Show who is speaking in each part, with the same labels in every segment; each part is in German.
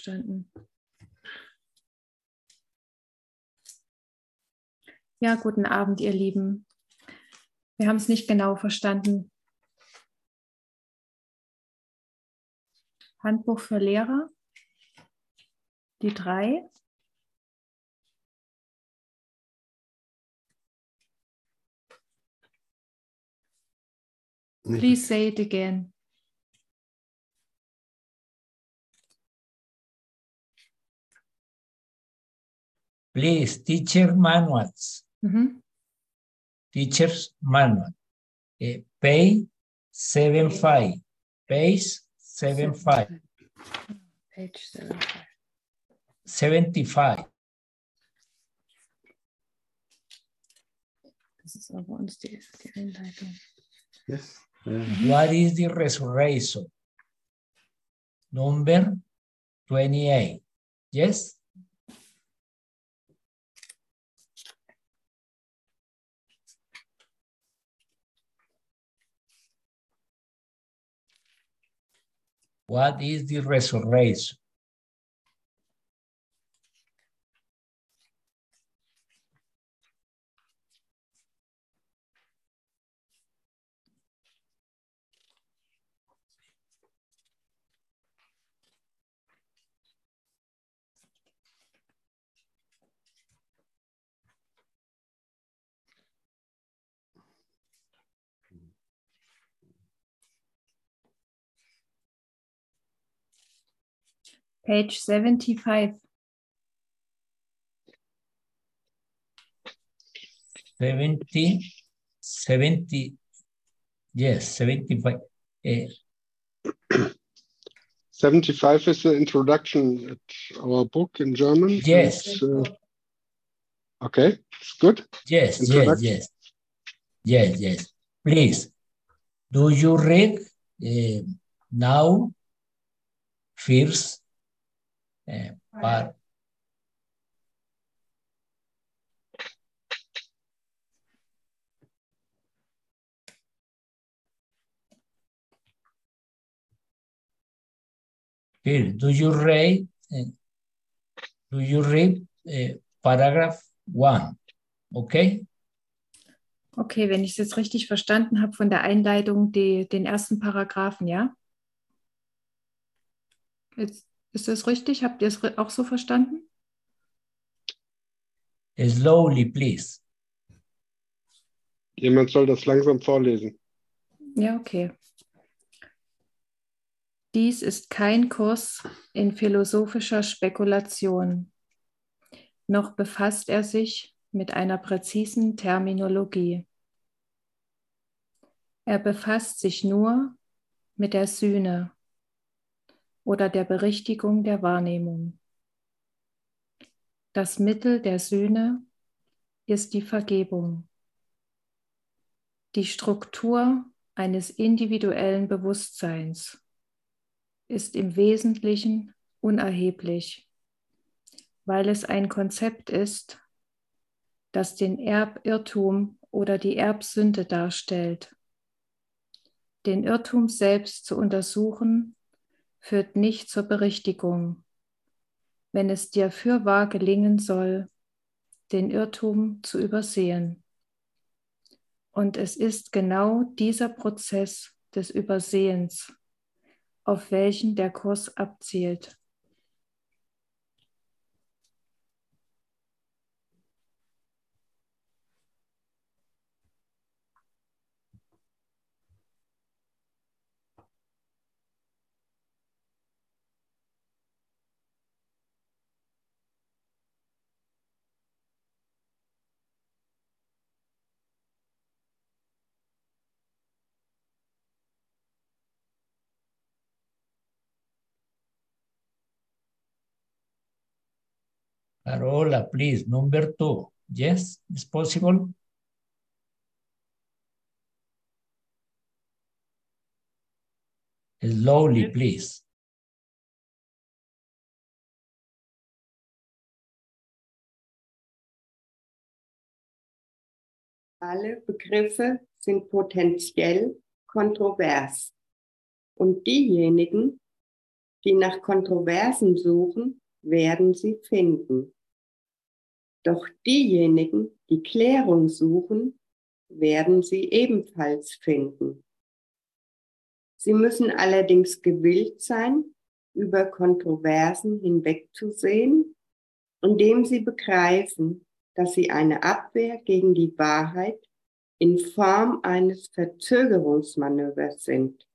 Speaker 1: verstanden. Ja, guten Abend, ihr Lieben. Wir haben es nicht genau verstanden. Handbuch für Lehrer, die drei. Please say it again.
Speaker 2: Please, teacher manuals.
Speaker 1: Mhm.
Speaker 2: Teacher's manual. Eh, pay seven five. Page seven five.
Speaker 1: Page seven five.
Speaker 2: Seventy five.
Speaker 1: Das ist aber uns die, die Einleitung.
Speaker 3: Yes. Yeah.
Speaker 2: What is the resurrection? Number 28. Yes? What is the resurrection?
Speaker 1: Page 75.
Speaker 2: Seventy, seventy, yes, seventy-five. Eh,
Speaker 3: 75 is the introduction at our book in German.
Speaker 2: Yes.
Speaker 3: Uh, okay, it's good.
Speaker 2: Yes, yes,
Speaker 3: Introduction.
Speaker 2: yes. Yes, yes. Please, do you read eh, now first eh, part? Here, do you read? eh, do you read eh, paragraph one? Okay.
Speaker 1: Okay, wenn ich es jetzt richtig verstanden habe von der Einleitung, die, den ersten Paragraphen, ja? Jetzt, ist das richtig? Habt ihr es auch so verstanden?
Speaker 2: Slowly, please.
Speaker 3: Jemand soll das langsam vorlesen.
Speaker 1: Ja, okay. Dies ist kein Kurs in philosophischer Spekulation, noch befasst er sich mit einer präzisen Terminologie. Er befasst sich nur mit der Sühne oder der Berichtigung der Wahrnehmung. Das Mittel der Sühne ist die Vergebung. Die Struktur eines individuellen Bewusstseins ist im Wesentlichen unerheblich, weil es ein Konzept ist, das den Erbirrtum oder die Erbsünde darstellt. Den Irrtum selbst zu untersuchen, führt nicht zur Berichtigung, wenn es dir fürwahr gelingen soll, den Irrtum zu übersehen. Und es ist genau dieser Prozess des Übersehens, auf welchen der Kurs abzielt.
Speaker 2: Carola, please, number two. Yes, it's possible. Slowly, please.
Speaker 4: Alle Begriffe sind potenziell kontrovers. Und diejenigen, die nach Kontroversen suchen, werden sie finden. Doch diejenigen, die Klärung suchen, werden sie ebenfalls finden. Sie müssen allerdings gewillt sein, über Kontroversen hinwegzusehen, indem sie begreifen, dass sie eine Abwehr gegen die Wahrheit in Form eines Verzögerungsmanövers sind.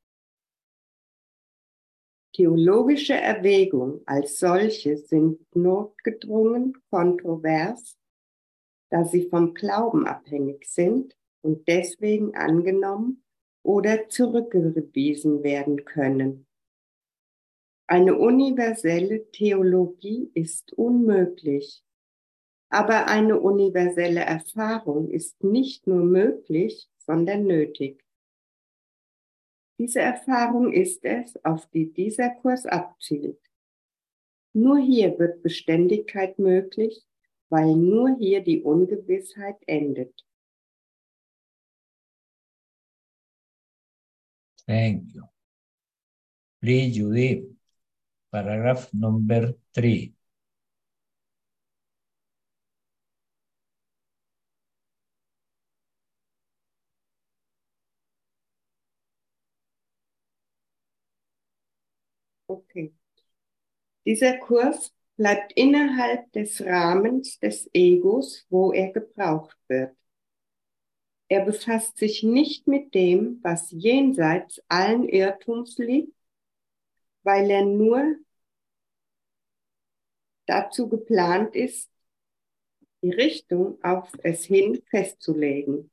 Speaker 4: Theologische Erwägungen als solche sind notgedrungen kontrovers, da sie vom Glauben abhängig sind und deswegen angenommen oder zurückgewiesen werden können. Eine universelle Theologie ist unmöglich, aber eine universelle Erfahrung ist nicht nur möglich, sondern nötig. Diese Erfahrung ist es, auf die dieser Kurs abzielt. Nur hier wird Beständigkeit möglich, weil nur hier die Ungewissheit endet.
Speaker 2: Thank you. Please, Judith, paragraph number three.
Speaker 4: Okay. Dieser Kurs bleibt innerhalb des Rahmens des Egos, wo er gebraucht wird. Er befasst sich nicht mit dem, was jenseits allen Irrtums liegt, weil er nur dazu geplant ist, die Richtung auf es hin festzulegen.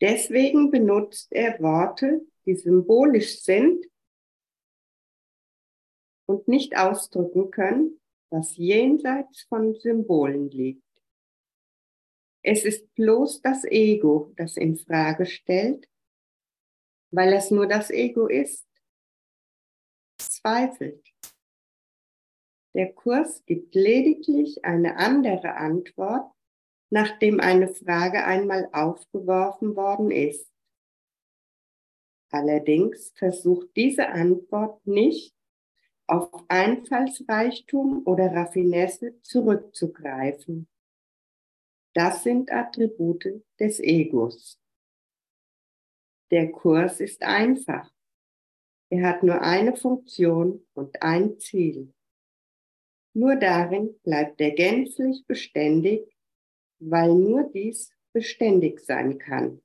Speaker 4: Deswegen benutzt er Worte, die symbolisch sind und nicht ausdrücken können, was jenseits von Symbolen liegt. Es ist bloß das Ego, das in Frage stellt, weil es nur das Ego ist, zweifelt. Der Kurs gibt lediglich eine andere Antwort, nachdem eine Frage einmal aufgeworfen worden ist. Allerdings versucht diese Antwort nicht, auf Einfallsreichtum oder Raffinesse zurückzugreifen. Das sind Attribute des Egos. Der Kurs ist einfach. Er hat nur eine Funktion und ein Ziel. Nur darin bleibt er gänzlich beständig, weil nur dies beständig sein kann.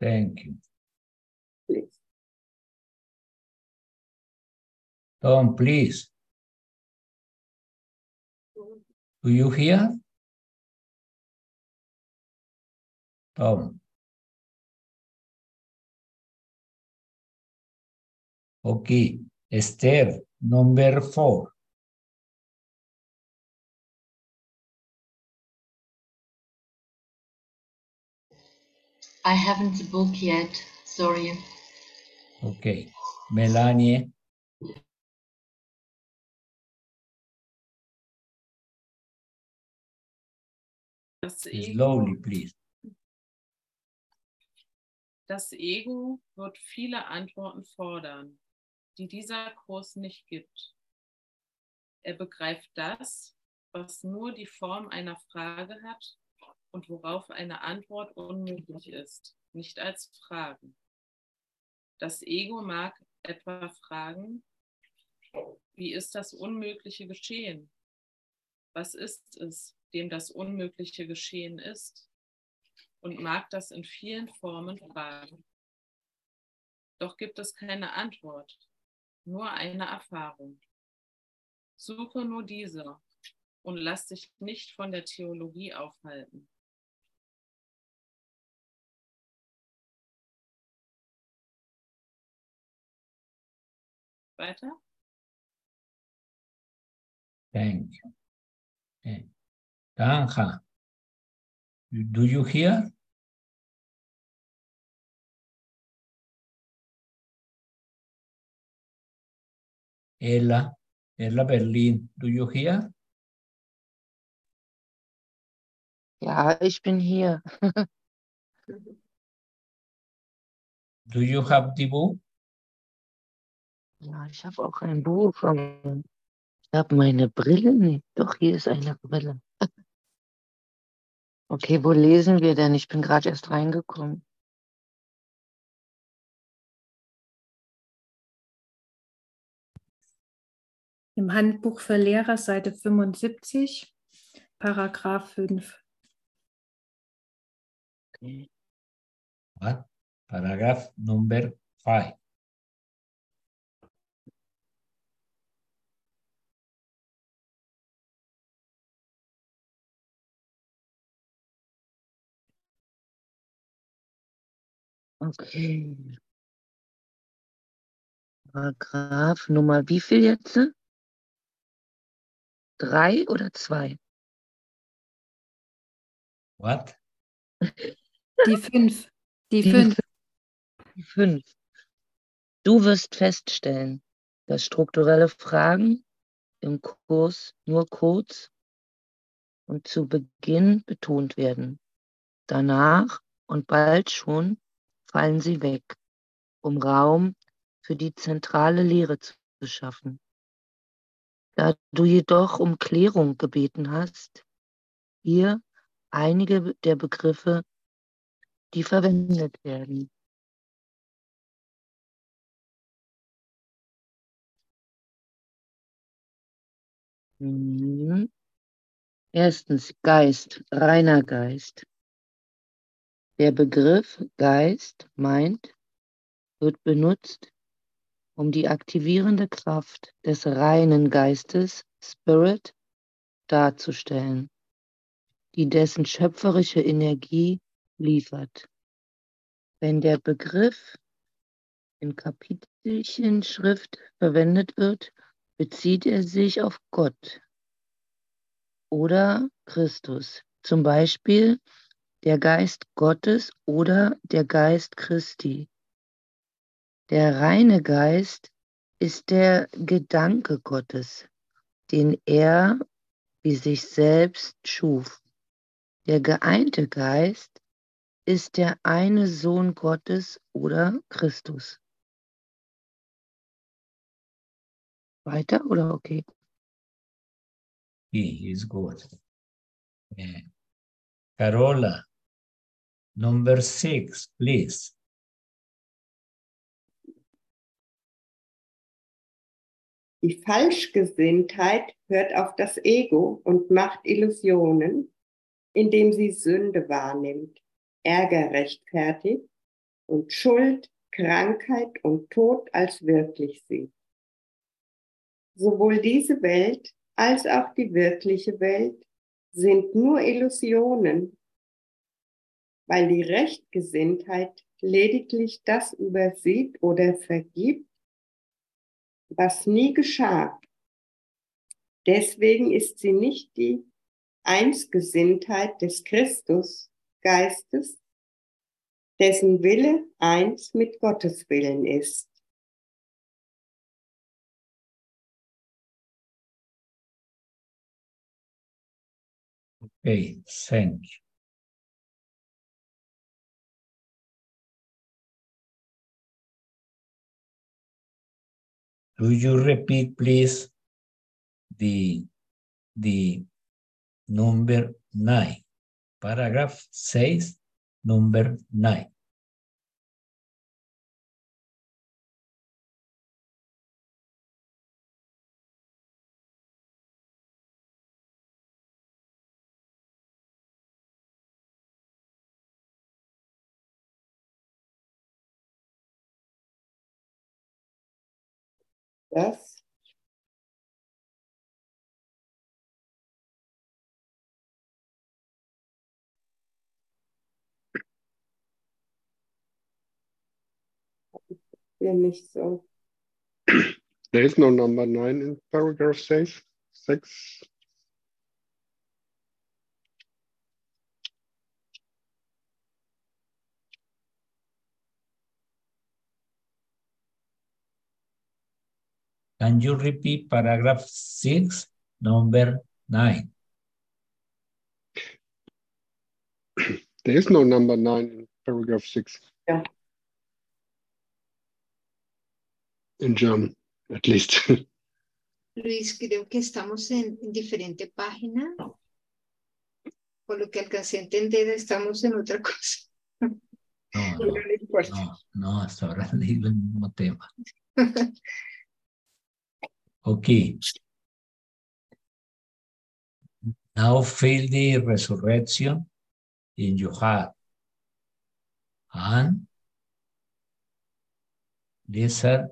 Speaker 2: Thank you.
Speaker 4: Please.
Speaker 2: Tom, please. Do you hear? Tom. Okay. Esther, number four.
Speaker 5: I haven't the book yet. Sorry.
Speaker 2: Okay. Melanie.
Speaker 6: Das Ego,
Speaker 2: Slowly, please.
Speaker 6: das Ego wird viele Antworten fordern, die dieser Kurs nicht gibt. Er begreift das, was nur die Form einer Frage hat und worauf eine Antwort unmöglich ist, nicht als Fragen. Das Ego mag etwa fragen, wie ist das Unmögliche geschehen? Was ist es, dem das Unmögliche geschehen ist? Und mag das in vielen Formen fragen. Doch gibt es keine Antwort, nur eine Erfahrung. Suche nur diese und lass dich nicht von der Theologie aufhalten. Weiter?
Speaker 2: Thank you. Okay. Tanja. Do you hear? Ella, Ella Berlin, do you hear?
Speaker 7: Ja, ich bin hier.
Speaker 2: Do you have the book?
Speaker 7: Ja, ich habe auch ein Buch. aber Ich habe meine Brille nicht. Doch, hier ist eine Brille. Okay, wo lesen wir denn? Ich bin gerade erst reingekommen.
Speaker 1: Im Handbuch für Lehrer, Seite 75, Paragraph 5.
Speaker 7: Okay.
Speaker 2: What? Paragraph number five.
Speaker 7: Okay. Paragraph Nummer wie viel jetzt? Drei oder zwei?
Speaker 2: What?
Speaker 1: Die 5. Die
Speaker 7: Die
Speaker 1: 5.
Speaker 7: Die Fünf. Du wirst feststellen, dass strukturelle Fragen im Kurs nur kurz und zu Beginn betont werden. Danach und bald schon fallen sie weg, um Raum für die zentrale Lehre zu schaffen. Da du jedoch um Klärung gebeten hast, hier einige der Begriffe, die verwendet werden. Mhm. Erstens Geist, reiner Geist. Der Begriff Geist meint, wird benutzt, um die aktivierende Kraft des reinen Geistes, Spirit, darzustellen, die dessen schöpferische Energie liefert. Wenn der Begriff in Kapitelchen Schrift verwendet wird, bezieht er sich auf Gott oder Christus, zum Beispiel der Geist Gottes oder der Geist Christi. Der reine Geist ist der Gedanke Gottes, den er wie sich selbst schuf. Der geeinte Geist ist der eine Sohn Gottes oder Christus. Weiter oder okay?
Speaker 2: He is good. Eh, Carola, number six, please.
Speaker 4: Die Falschgesinntheit hört auf das Ego und macht Illusionen, indem sie Sünde wahrnimmt, Ärger rechtfertigt und Schuld, Krankheit und Tod als wirklich sieht. Sowohl diese Welt als auch die wirkliche Welt sind nur Illusionen, weil die Rechtgesinntheit lediglich das übersieht oder vergibt, was nie geschah. Deswegen ist sie nicht die Einsgesinntheit des Christus, Geistes, dessen Wille eins mit Gottes Willen ist.
Speaker 2: Okay, thank you. Do you repeat, please, the, the number nine, paragraph says number nine.
Speaker 4: Das hier nicht so.
Speaker 3: There is no number nine in paragraph six. Six.
Speaker 2: Can you repeat paragraph six, number nine?
Speaker 3: There is no number nine in paragraph six.
Speaker 4: Ja.
Speaker 3: in German, at least.
Speaker 8: Luis, creo que estamos en, en diferente página. Por lo que alcancé a entender, estamos en otra cosa.
Speaker 2: No, no,
Speaker 8: no
Speaker 2: no, no, hasta ahora leído el mismo tema. Okay. Now feel the resurrection in your heart. And listen,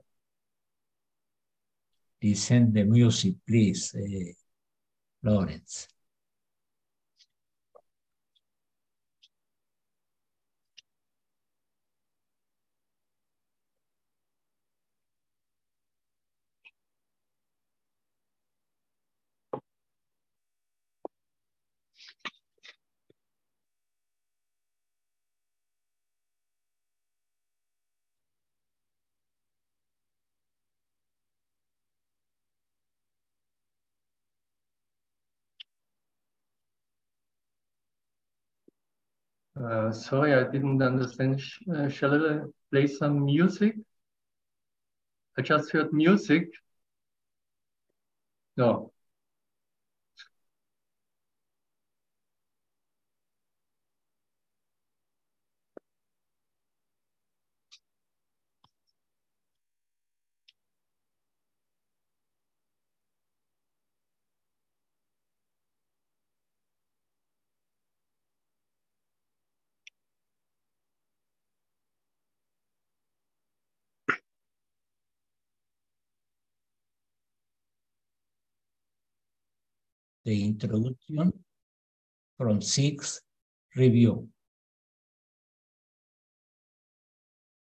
Speaker 2: listen the music, please, eh, Lawrence.
Speaker 9: Uh, sorry, I didn't understand. Uh, shall I play some music? I just heard music. No.
Speaker 2: The introduction from six review.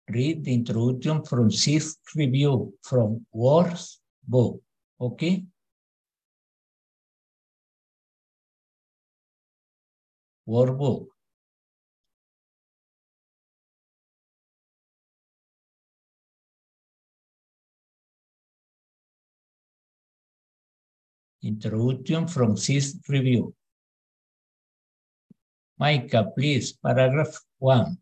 Speaker 2: Read the introduction from sixth review from Wars book. Okay? War book. Introduction from sixth review. Micah, please, paragraph one.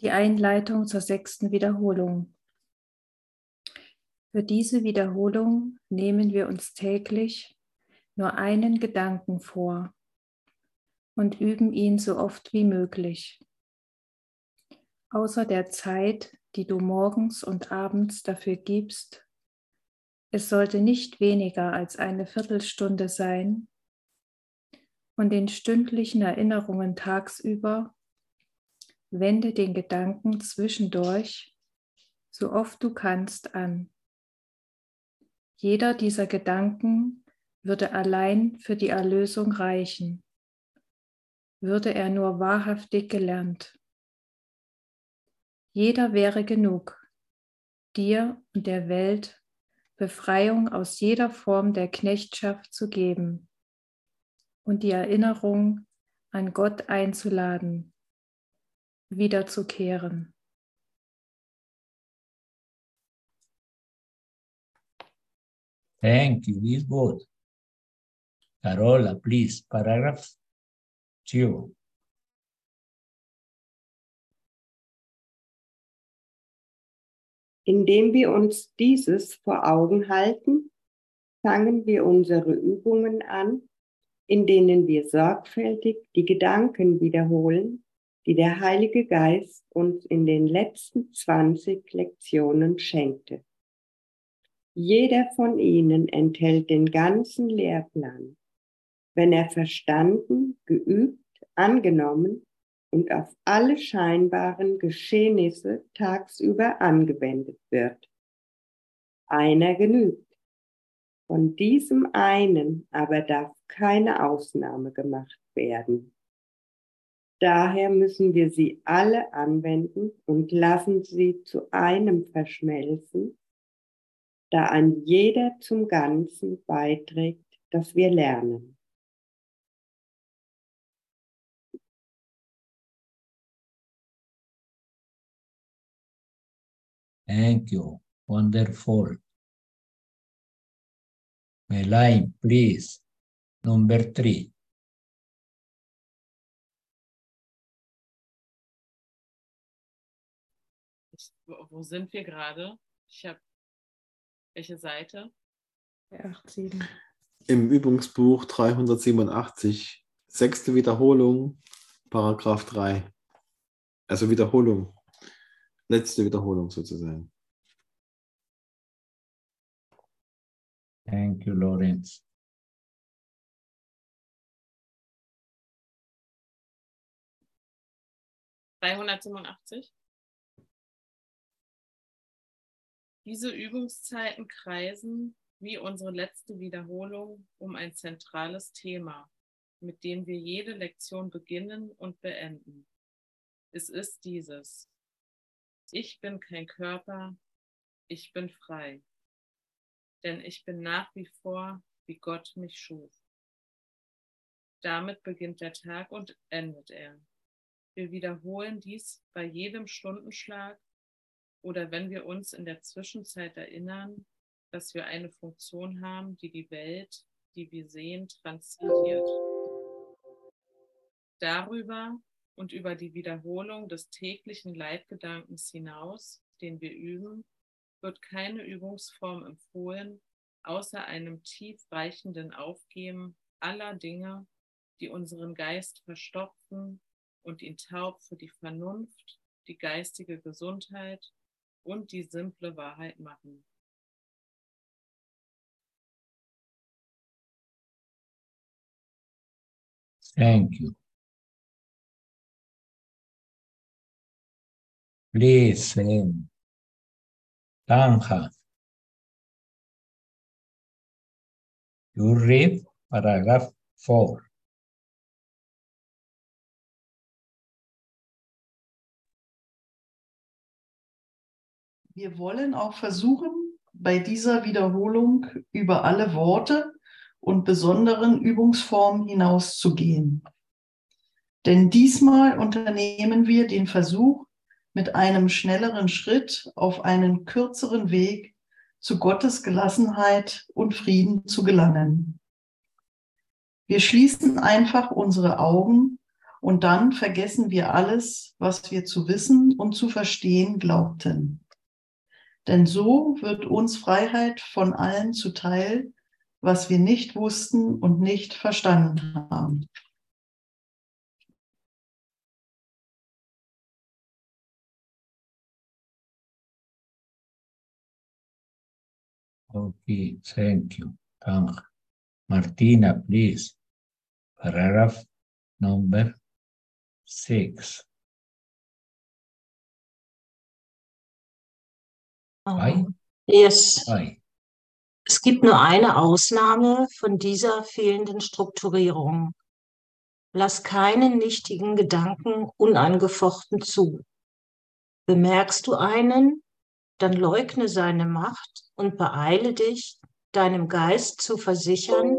Speaker 1: Die Einleitung zur sechsten Wiederholung. Für diese Wiederholung nehmen wir uns täglich nur einen Gedanken vor und üben ihn so oft wie möglich. Außer der Zeit, die du morgens und abends dafür gibst, es sollte nicht weniger als eine Viertelstunde sein und den stündlichen Erinnerungen tagsüber wende den Gedanken zwischendurch, so oft du kannst, an. Jeder dieser Gedanken würde allein für die Erlösung reichen, würde er nur wahrhaftig gelernt. Jeder wäre genug, dir und der Welt Befreiung aus jeder Form der Knechtschaft zu geben und die Erinnerung an Gott einzuladen, wiederzukehren.
Speaker 2: Thank you, it's good. Carola, please, paragraph two.
Speaker 4: Indem wir uns dieses vor Augen halten, fangen wir unsere Übungen an, in denen wir sorgfältig die Gedanken wiederholen, die der Heilige Geist uns in den letzten 20 Lektionen schenkte. Jeder von ihnen enthält den ganzen Lehrplan, wenn er verstanden, geübt, angenommen und auf alle scheinbaren Geschehnisse tagsüber angewendet wird. Einer genügt. Von diesem einen aber darf keine Ausnahme gemacht werden. Daher müssen wir sie alle anwenden und lassen sie zu einem verschmelzen, da ein jeder zum Ganzen beiträgt, das wir lernen.
Speaker 2: Thank you. Wonderful. Elaine, please. Number three.
Speaker 6: Wo, sind wir gerade? Ich habe welche Seite?
Speaker 1: 8, 7.
Speaker 10: Im Übungsbuch 387, sechste Wiederholung, Paragraph 3. Also Wiederholung, letzte Wiederholung sozusagen.
Speaker 2: Thank you, Lawrence.
Speaker 6: Dreihundertsiebenundachtzig. Diese Übungszeiten kreisen wie unsere letzte Wiederholung um ein zentrales Thema, mit dem wir jede Lektion beginnen und beenden. Es ist dieses. Ich bin kein Körper, ich bin frei, denn ich bin nach wie vor, wie Gott mich schuf. Damit beginnt der Tag und endet er. Wir wiederholen dies bei jedem Stundenschlag oder wenn wir uns in der Zwischenzeit erinnern, dass wir eine Funktion haben, die die Welt, die wir sehen, transzendiert. Darüber und über die Wiederholung des täglichen Leitgedankens hinaus, den wir üben, wird keine Übungsform empfohlen, außer einem tiefreichenden Aufgeben aller Dinge, die unseren Geist verstopfen und ihn taub für die Vernunft, die geistige Gesundheit und die simple Wahrheit machen.
Speaker 2: Thank you. Um, Tanja. You read paragraph four.
Speaker 11: Wir wollen auch versuchen, bei dieser Wiederholung über alle Worte und besonderen Übungsformen hinauszugehen. Denn diesmal unternehmen wir den Versuch, mit einem schnelleren Schritt auf einen kürzeren Weg zu Gottes Gelassenheit und Frieden zu gelangen. Wir schließen einfach unsere Augen und dann vergessen wir alles, was wir zu wissen und zu verstehen glaubten. Denn so wird uns Freiheit von allen zuteil, was wir nicht wussten und nicht verstanden haben.
Speaker 2: Okay, thank you. Thank Martina, please. Paragraph number six. Aye.
Speaker 12: Yes.
Speaker 2: Aye.
Speaker 12: Es gibt nur eine Ausnahme von dieser fehlenden Strukturierung. Lass keinen nichtigen Gedanken unangefochten zu. Bemerkst du einen, dann leugne seine Macht und beeile dich, deinem Geist zu versichern,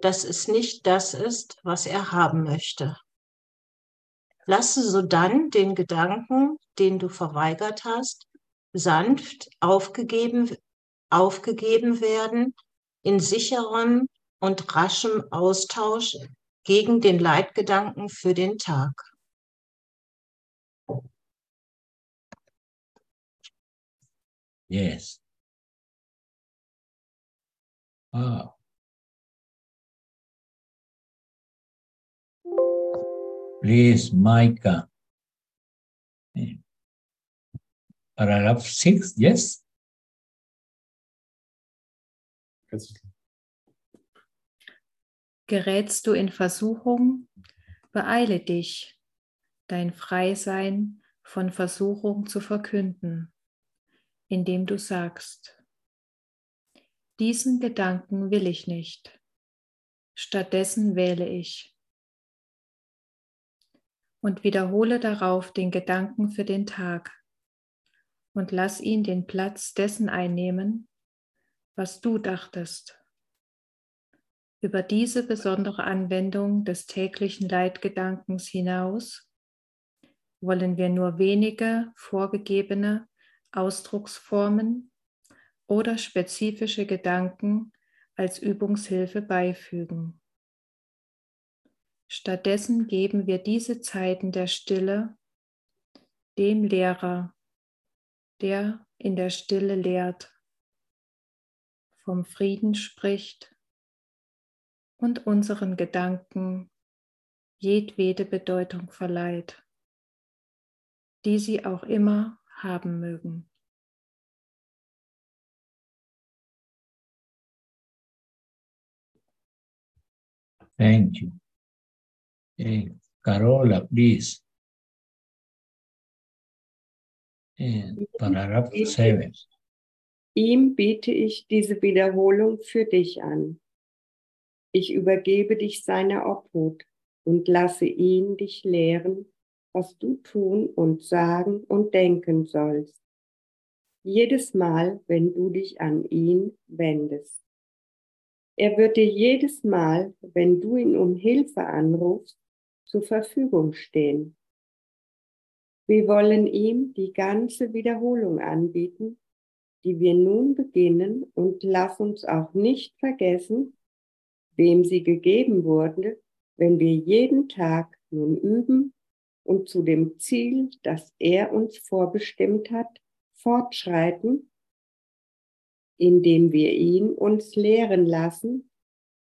Speaker 12: dass es nicht das ist, was er haben möchte. Lasse sodann den Gedanken, den du verweigert hast, sanft aufgegeben, aufgegeben werden in sicherem und raschem Austausch gegen den Leitgedanken für den Tag.
Speaker 2: Yes. Ah. Please, Micah. Eh. Paragraph six, yes?
Speaker 1: Gerätst du in Versuchung, beeile dich, dein Freisein von Versuchung zu verkünden, indem du sagst, diesen Gedanken will ich nicht, stattdessen wähle ich. Und wiederhole darauf den Gedanken für den Tag und lass ihn den Platz dessen einnehmen, was du dachtest. Über diese besondere Anwendung des täglichen Leitgedankens hinaus wollen wir nur wenige vorgegebene Ausdrucksformen oder spezifische Gedanken als Übungshilfe beifügen. Stattdessen geben wir diese Zeiten der Stille dem Lehrer, der in der Stille lehrt, vom Frieden spricht und unseren Gedanken jedwede Bedeutung verleiht, die sie auch immer haben mögen.
Speaker 2: Thank you. Eh, Carola, please. Paragraph 7.
Speaker 4: Ihm biete ich diese Wiederholung für dich an. Ich übergebe dich seiner Obhut und lasse ihn dich lehren, was du tun und sagen und denken sollst. Jedes Mal, wenn du dich an ihn wendest. Er wird dir jedes Mal, wenn du ihn um Hilfe anrufst, zur Verfügung stehen. Wir wollen ihm die ganze Wiederholung anbieten, die wir nun beginnen und lass uns auch nicht vergessen, wem sie gegeben wurde, wenn wir jeden Tag nun üben und zu dem Ziel, das er uns vorbestimmt hat, fortschreiten indem wir ihn uns lehren lassen,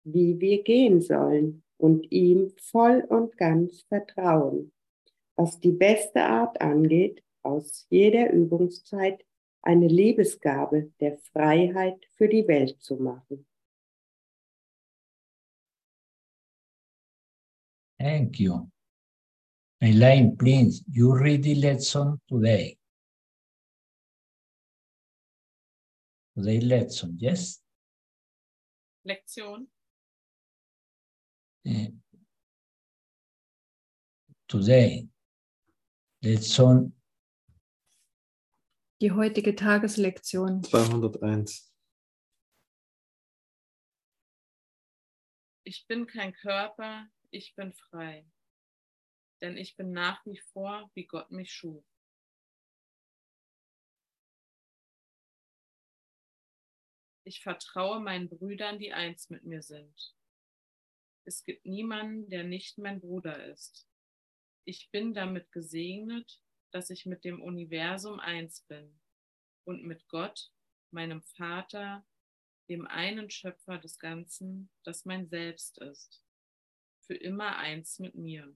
Speaker 4: wie wir gehen sollen und ihm voll und ganz vertrauen, was die beste Art angeht, aus jeder Übungszeit eine Liebesgabe der Freiheit für die Welt zu machen.
Speaker 2: Thank you. Elaine, please, you read the lesson today. Today lesson, yes?
Speaker 6: Lektion.
Speaker 2: Uh, today, lesson
Speaker 1: Die heutige Tageslektion
Speaker 10: 201.
Speaker 6: Ich bin kein Körper, ich bin frei. Denn ich bin nach wie vor, wie Gott mich schuf. Ich vertraue meinen Brüdern, die eins mit mir sind. Es gibt niemanden, der nicht mein Bruder ist. Ich bin damit gesegnet, dass ich mit dem Universum eins bin und mit Gott, meinem Vater, dem einen Schöpfer des Ganzen, das mein Selbst ist, für immer eins mit mir.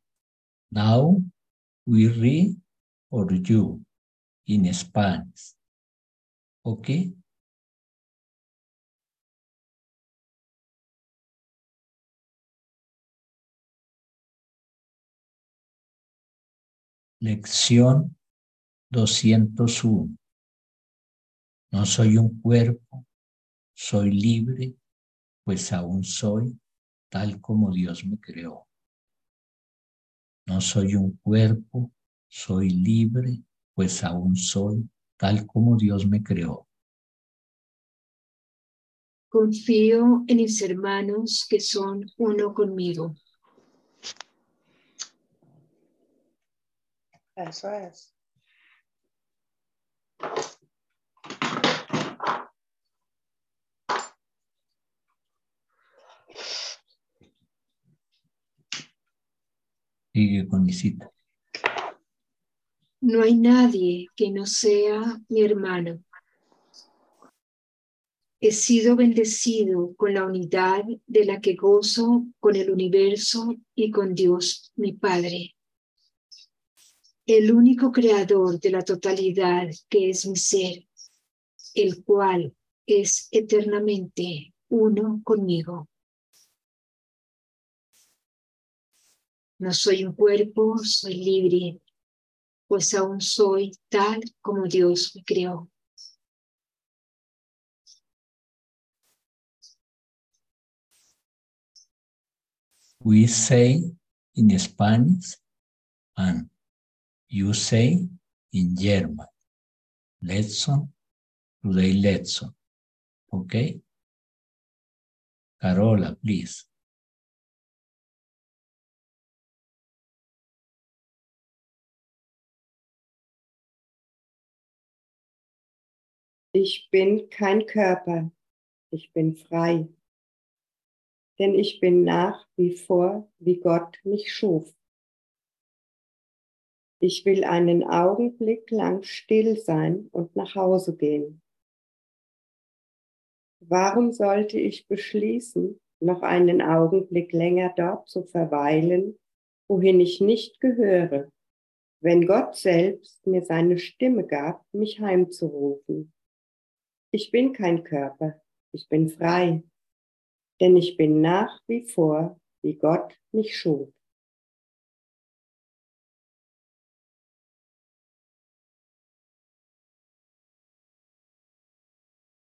Speaker 2: now we read for you in Spanish. Okay? Lección 201. No soy un cuerpo, soy libre, pues aún soy tal como Dios me creó. No soy un cuerpo, soy libre, pues aún soy tal como Dios me creó.
Speaker 8: Confío en mis hermanos que son uno conmigo.
Speaker 13: Eso es.
Speaker 2: Sigue con mi cita.
Speaker 8: No hay nadie que no sea mi hermano. He sido bendecido con la unidad de la que gozo con el universo y con Dios mi Padre, el único creador de la totalidad que es mi ser, el cual es eternamente uno conmigo. No soy un cuerpo, soy libre, pues aún soy tal como Dios me creó.
Speaker 2: We say in Spanish and you say in German. Lesson, today lesson. Okay? Carola, please.
Speaker 4: Ich bin kein Körper, ich bin frei. Denn ich bin nach wie vor, wie Gott mich schuf. Ich will einen Augenblick lang still sein und nach Hause gehen. Warum sollte ich beschließen, noch einen Augenblick länger dort zu verweilen, wohin ich nicht gehöre, wenn Gott selbst mir seine Stimme gab, mich heimzurufen? Ich bin kein Körper, ich bin frei, denn ich bin nach wie vor, wie Gott mich schuf.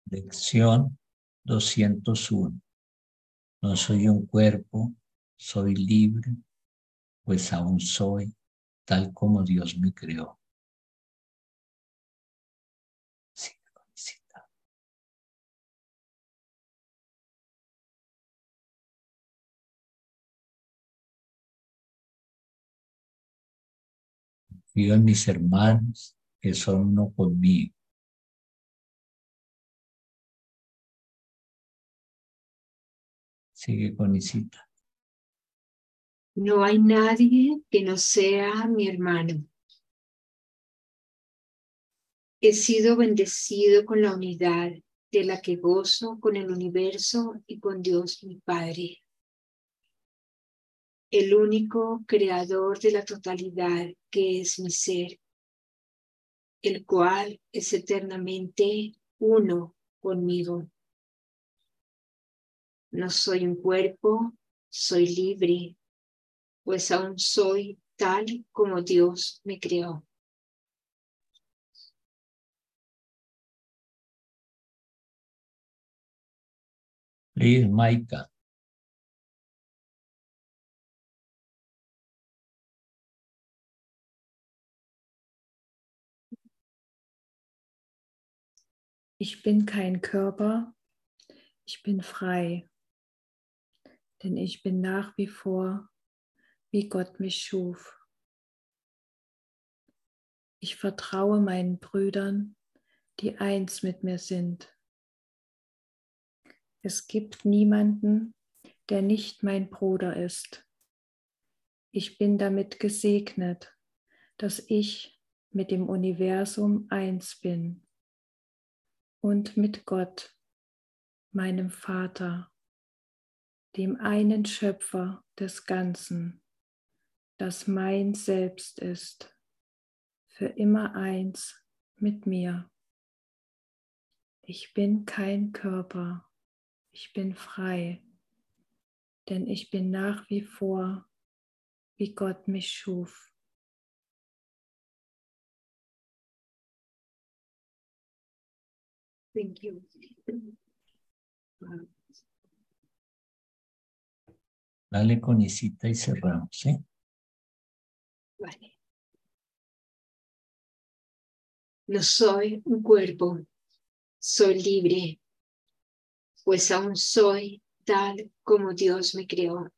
Speaker 2: Lección 201. No soy un cuerpo, soy libre, pues aún soy tal como Dios me creó. Confío en mis hermanos que son uno conmigo. Sigue con Isita.
Speaker 8: No hay nadie que no sea mi hermano. He sido bendecido con la unidad de la que gozo con el universo y con Dios mi Padre, el único creador de la totalidad que es mi ser, el cual es eternamente uno conmigo. No soy un cuerpo, soy libre, pues aún soy tal como Dios me creó.
Speaker 2: Please, Maika.
Speaker 1: Ich bin kein Körper, ich bin frei, denn ich bin nach wie vor, wie Gott mich schuf. Ich vertraue meinen Brüdern, die eins mit mir sind. Es gibt niemanden, der nicht mein Bruder ist. Ich bin damit gesegnet, dass ich mit dem Universum eins bin und mit Gott, meinem Vater, dem einen Schöpfer des Ganzen, das mein Selbst ist, für immer eins mit mir. Ich bin kein Körper, ich bin frei, denn ich bin nach wie vor, wie Gott mich schuf.
Speaker 8: Thank you.
Speaker 2: Dale con Isita y cerramos, ¿sí?
Speaker 8: Vale. No soy un cuerpo, soy libre, pues aún soy tal como Dios me creó.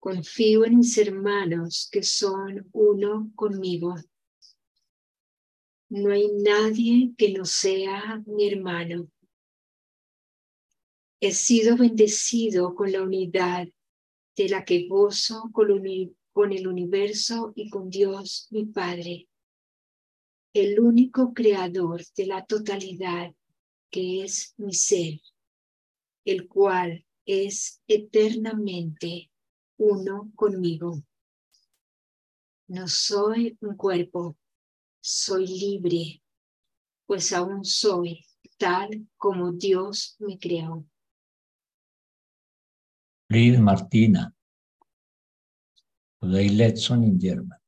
Speaker 8: Confío en mis hermanos que son uno conmigo. No hay nadie que no sea mi hermano. He sido bendecido con la unidad de la que gozo con, el universo y con Dios mi Padre, el único creador de la totalidad que es mi ser, el cual es eternamente uno conmigo. No soy un cuerpo, soy libre, pues aún soy tal como Dios me creó.
Speaker 2: Please, Martina. Today lesson in German.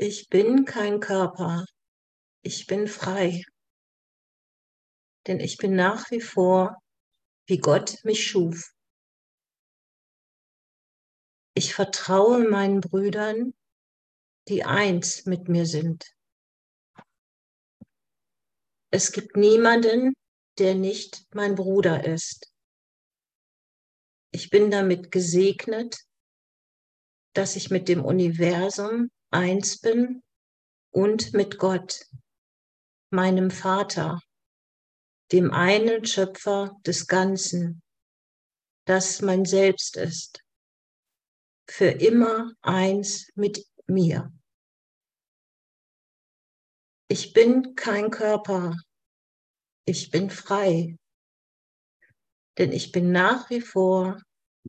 Speaker 12: Ich bin kein Körper, ich bin frei, denn ich bin nach wie vor, wie Gott mich schuf. Ich vertraue meinen Brüdern, die eins mit mir sind. Es gibt niemanden, der nicht mein Bruder ist. Ich bin damit gesegnet, dass ich mit dem Universum eins bin und mit Gott, meinem Vater, dem einen Schöpfer des Ganzen, das mein Selbst ist, für immer eins mit mir. Ich bin kein Körper, ich bin frei, denn ich bin nach wie vor,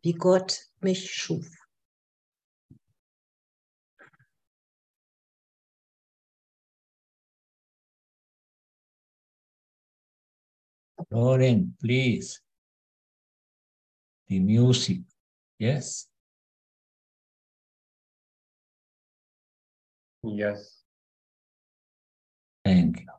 Speaker 12: wie Gott mich schuf.
Speaker 2: Lauren, please. The music. Yes.
Speaker 9: Yes.
Speaker 2: Thank you.